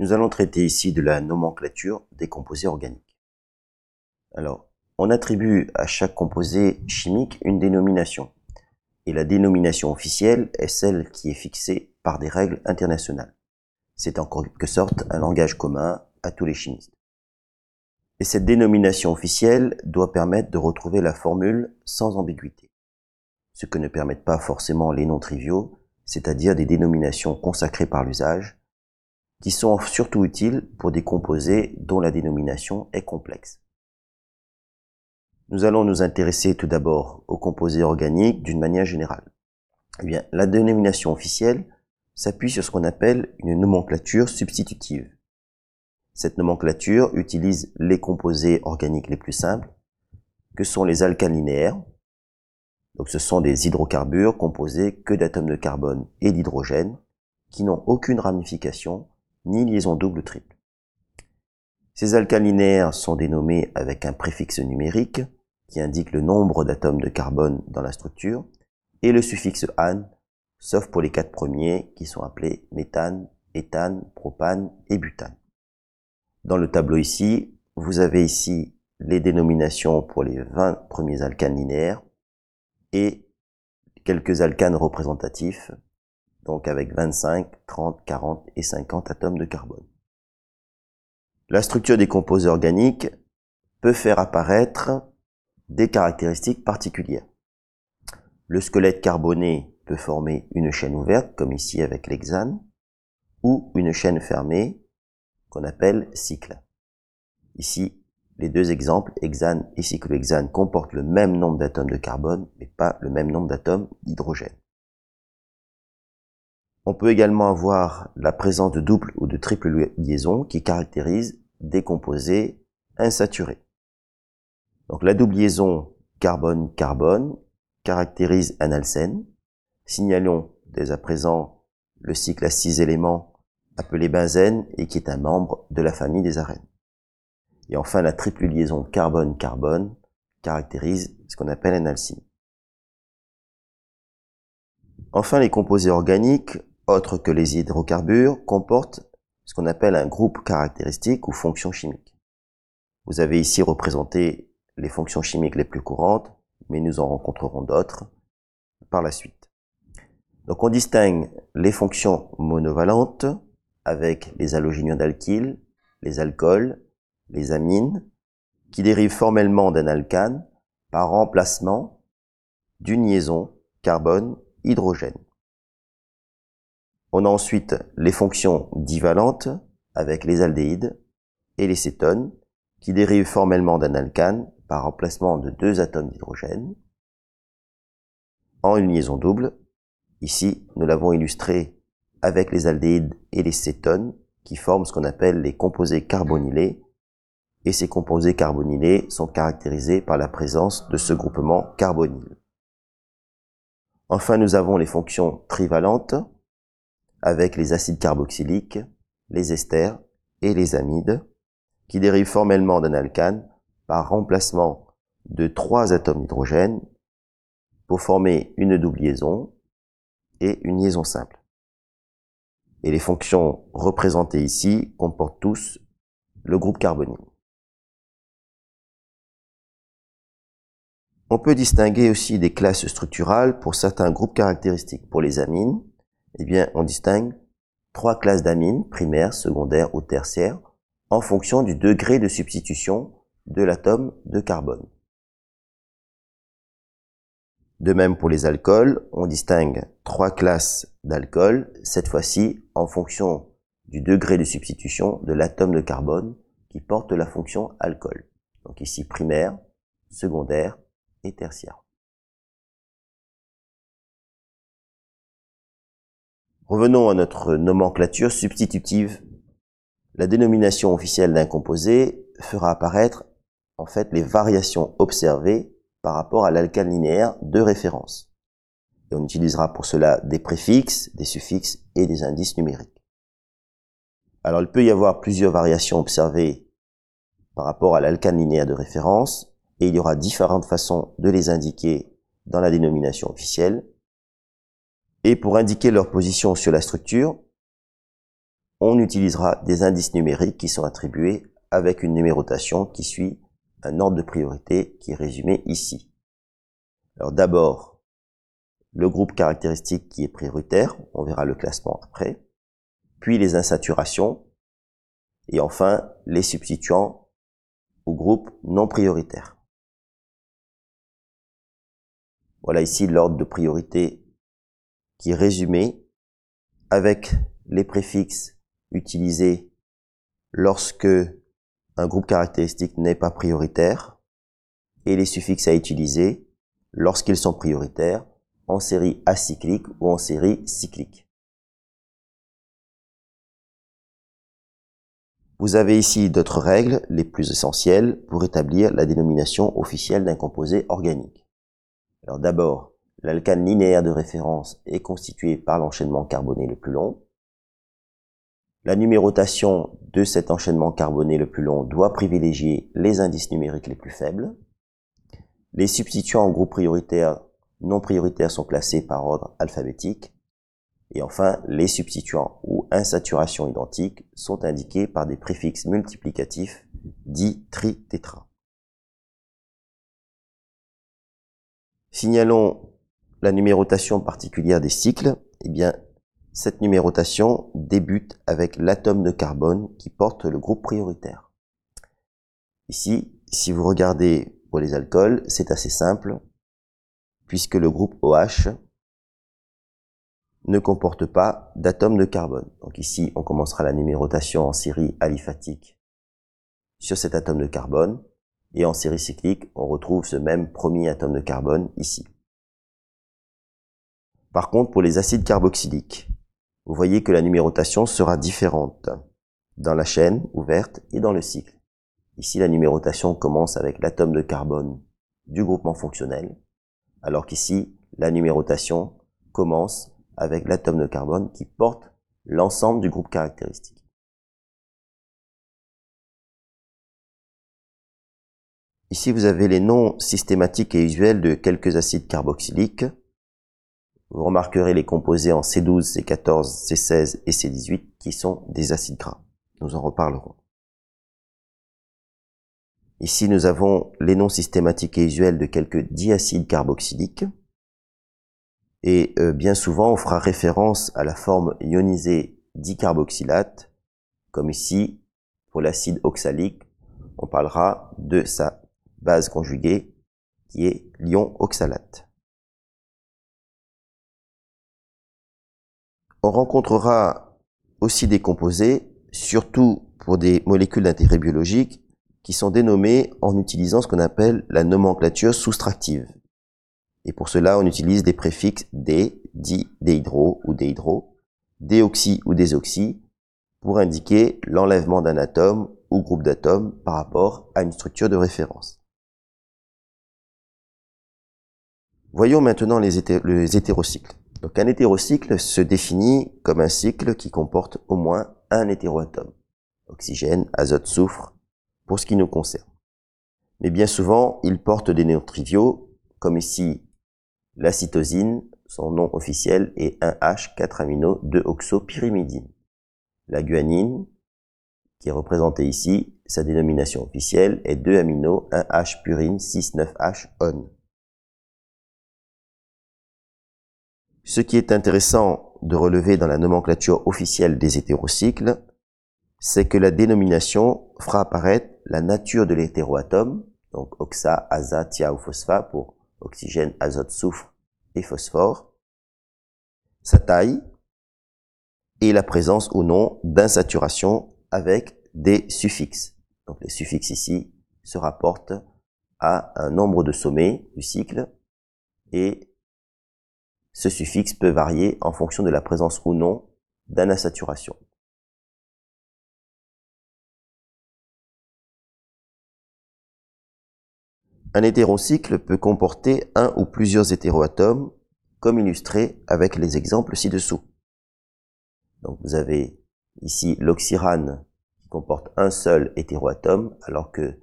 Nous allons traiter ici de la nomenclature des composés organiques. Alors, on attribue à chaque composé chimique une dénomination. Et la dénomination officielle est celle qui est fixée par des règles internationales. C'est en quelque sorte un langage commun à tous les chimistes. Et cette dénomination officielle doit permettre de retrouver la formule sans ambiguïté. Ce que ne permettent pas forcément les noms triviaux, c'est-à-dire des dénominations consacrées par l'usage, qui sont surtout utiles pour des composés dont la dénomination est complexe. Nous allons nous intéresser tout d'abord aux composés organiques d'une manière générale. Eh bien, la dénomination officielle s'appuie sur ce qu'on appelle une nomenclature substitutive. Cette nomenclature utilise les composés organiques les plus simples, que sont les alcanes linéaires. Donc ce sont des hydrocarbures composés que d'atomes de carbone et d'hydrogène, qui n'ont aucune ramification ni liaison double ou triple. Ces alcanes linéaires sont dénommés avec un préfixe numérique qui indique le nombre d'atomes de carbone dans la structure et le suffixe an, sauf pour les quatre premiers qui sont appelés méthane, éthane, propane et butane. Dans le tableau ici, vous avez ici les dénominations pour les 20 premiers alcanes linéaires et quelques alcanes représentatifs donc avec 25, 30, 40 et 50 atomes de carbone. La structure des composés organiques peut faire apparaître des caractéristiques particulières. Le squelette carboné peut former une chaîne ouverte, comme ici avec l'hexane, ou une chaîne fermée, qu'on appelle cycle. Ici, les deux exemples, hexane et cyclohexane, comportent le même nombre d'atomes de carbone, mais pas le même nombre d'atomes d'hydrogène. On peut également avoir la présence de double ou de triple liaison qui caractérise des composés insaturés. Donc la double liaison carbone-carbone caractérise un alcène. Signalons dès à présent le cycle à six éléments appelé benzène et qui est un membre de la famille des arènes. Et enfin la triple liaison carbone-carbone caractérise ce qu'on appelle un alcyne. Enfin, les composés organiques autres que les hydrocarbures, comportent ce qu'on appelle un groupe caractéristique ou fonction chimique. Vous avez ici représenté les fonctions chimiques les plus courantes, mais nous en rencontrerons d'autres par la suite. Donc on distingue les fonctions monovalentes avec les halogénions d'alkyle, les alcools, les amines, qui dérivent formellement d'un alcane par remplacement d'une liaison carbone-hydrogène. On a ensuite les fonctions divalentes avec les aldéhydes et les cétones qui dérivent formellement d'un alcane par remplacement de deux atomes d'hydrogène en une liaison double. Ici, nous l'avons illustré avec les aldéhydes et les cétones qui forment ce qu'on appelle les composés carbonylés et ces composés carbonylés sont caractérisés par la présence de ce groupement carbonyle. Enfin, nous avons les fonctions trivalentes avec les acides carboxyliques, les esters et les amides, qui dérivent formellement d'un alcane par remplacement de trois atomes d'hydrogène pour former une double liaison et une liaison simple. Et les fonctions représentées ici comportent tous le groupe carbonyl. On peut distinguer aussi des classes structurales pour certains groupes caractéristiques. Pour les amines, eh bien, on distingue trois classes d'amines, primaires, secondaires ou tertiaires, en fonction du degré de substitution de l'atome de carbone. De même pour les alcools, on distingue trois classes d'alcools, cette fois-ci en fonction du degré de substitution de l'atome de carbone qui porte la fonction alcool. Donc ici primaire, secondaire et tertiaire. Revenons à notre nomenclature substitutive. La dénomination officielle d'un composé fera apparaître en fait les variations observées par rapport à l'alcane linéaire de référence. Et on utilisera pour cela des préfixes, des suffixes et des indices numériques. Alors il peut y avoir plusieurs variations observées par rapport à l'alcane linéaire de référence et il y aura différentes façons de les indiquer dans la dénomination officielle. Et pour indiquer leur position sur la structure, on utilisera des indices numériques qui sont attribués avec une numérotation qui suit un ordre de priorité qui est résumé ici. Alors d'abord, le groupe caractéristique qui est prioritaire, on verra le classement après, puis les insaturations, et enfin les substituants au groupe non prioritaire. Voilà ici l'ordre de priorité qui est résumé avec les préfixes utilisés lorsque un groupe caractéristique n'est pas prioritaire et les suffixes à utiliser lorsqu'ils sont prioritaires en série acyclique ou en série cyclique. Vous avez ici d'autres règles, les plus essentielles, pour établir la dénomination officielle d'un composé organique. Alors d'abord, l'alcane linéaire de référence est constitué par l'enchaînement carboné le plus long. La numérotation de cet enchaînement carboné le plus long doit privilégier les indices numériques les plus faibles. Les substituants en groupe prioritaire non prioritaires sont classés par ordre alphabétique. Et enfin, les substituants ou insaturations identiques sont indiqués par des préfixes multiplicatifs dits tri-tétra. Signalons la numérotation particulière des cycles. Eh bien, cette numérotation débute avec l'atome de carbone qui porte le groupe prioritaire. Ici, si vous regardez pour les alcools, c'est assez simple, puisque le groupe OH ne comporte pas d'atome de carbone. Donc ici, on commencera la numérotation en série aliphatique sur cet atome de carbone, et en série cyclique, on retrouve ce même premier atome de carbone ici. Par contre, pour les acides carboxyliques, vous voyez que la numérotation sera différente dans la chaîne ouverte et dans le cycle. Ici, la numérotation commence avec l'atome de carbone du groupement fonctionnel, alors qu'ici, la numérotation commence avec l'atome de carbone qui porte l'ensemble du groupe caractéristique. Ici, vous avez les noms systématiques et usuels de quelques acides carboxyliques. Vous remarquerez les composés en C12, C14, C16 et C18 qui sont des acides gras. Nous en reparlerons. Ici, nous avons les noms systématiques et usuels de quelques diacides carboxyliques. Et euh, bien souvent, on fera référence à la forme ionisée dicarboxylate, comme ici, pour l'acide oxalique, on parlera de sa base conjuguée, qui est l'ion oxalate. On rencontrera aussi des composés, surtout pour des molécules d'intérêt biologique, qui sont dénommés en utilisant ce qu'on appelle la nomenclature soustractive. Et pour cela, on utilise des préfixes D, di, déhydro ou déhydro, déoxy ou désoxy, pour indiquer l'enlèvement d'un atome ou groupe d'atomes par rapport à une structure de référence. Voyons maintenant les, hétérocycles. Donc un hétérocycle se définit comme un cycle qui comporte au moins un hétéroatome. Oxygène, azote, soufre, pour ce qui nous concerne. Mais bien souvent, il porte des noms triviaux, comme ici la cytosine, son nom officiel est 1H 4 amino 2 oxopyrimidine. La guanine, qui est représentée ici, sa dénomination officielle est 2 Ce qui est intéressant de relever dans la nomenclature officielle des hétérocycles, c'est que la dénomination fera apparaître la nature de l'hétéroatome, donc oxa, aza, tia ou phosphate pour oxygène, azote, soufre et phosphore, sa taille et la présence ou non d'insaturation avec des suffixes. Donc les suffixes ici se rapportent à un nombre de sommets du cycle et ce suffixe peut varier en fonction de la présence ou non d'insaturation. Un hétérocycle peut comporter un ou plusieurs hétéroatomes, comme illustré avec les exemples ci-dessous. Donc vous avez ici l'oxyrane qui comporte un seul hétéroatome, alors que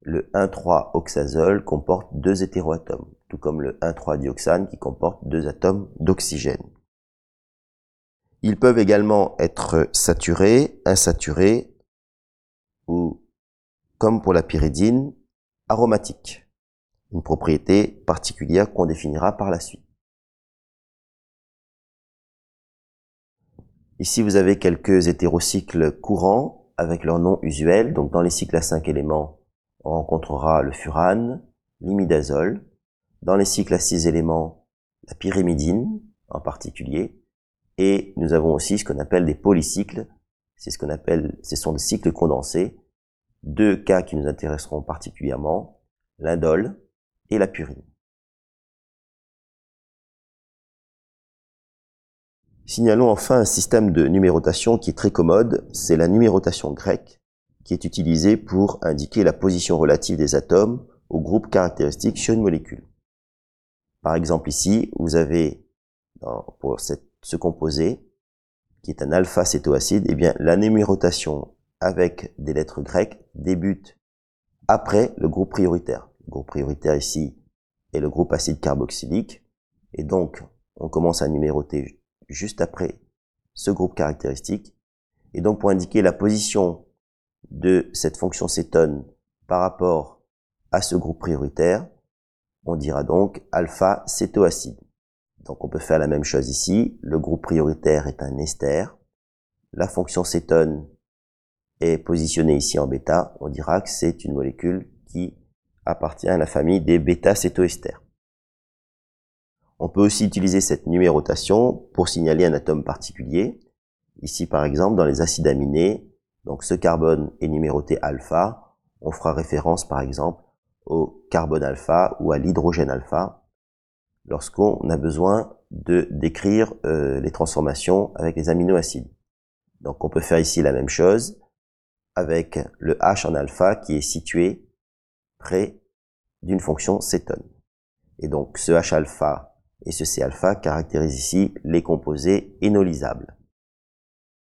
le 1,3-oxazole comporte deux hétéroatomes, tout comme le 1,3-dioxane qui comporte deux atomes d'oxygène. Ils peuvent également être saturés, insaturés ou, comme pour la pyridine, aromatiques. Une propriété particulière qu'on définira par la suite. Ici, vous avez quelques hétérocycles courants avec leur nom usuel. Donc, dans les cycles à 5 éléments, on rencontrera le furane, l'imidazole. Dans les cycles à 6 éléments, la pyrimidine en particulier. Et nous avons aussi ce qu'on appelle des polycycles. C'est ce qu'on appelle, ce sont des cycles condensés. Deux cas qui nous intéresseront particulièrement, l'indole et la purine. Signalons enfin un système de numérotation qui est très commode, c'est la numérotation grecque, qui est utilisée pour indiquer la position relative des atomes au groupe caractéristique sur une molécule. Par exemple ici, vous avez pour ce composé, qui est un alpha-cétoacide, eh bien, la numérotation avec des lettres grecques débute après le groupe prioritaire. Le groupe prioritaire ici est le groupe acide carboxylique. Et donc, on commence à numéroter juste après ce groupe caractéristique. Et donc, pour indiquer la position de cette fonction cétone par rapport à ce groupe prioritaire, on dira donc alpha-cétoacide. Donc on peut faire la même chose ici. Le groupe prioritaire est un ester. La fonction cétone est positionnée ici en bêta. On dira que c'est une molécule qui appartient à la famille des bêta-cétoesters. On peut aussi utiliser cette numérotation pour signaler un atome particulier. Ici, par exemple, dans les acides aminés, donc ce carbone est numéroté alpha. On fera référence, par exemple, au carbone alpha ou à l'hydrogène alpha lorsqu'on a besoin de décrire euh, les transformations avec les aminoacides. Donc on peut faire ici la même chose avec le H en alpha qui est situé près d'une fonction cétone. Et donc ce H alpha et ce C alpha caractérisent ici les composés énolisables.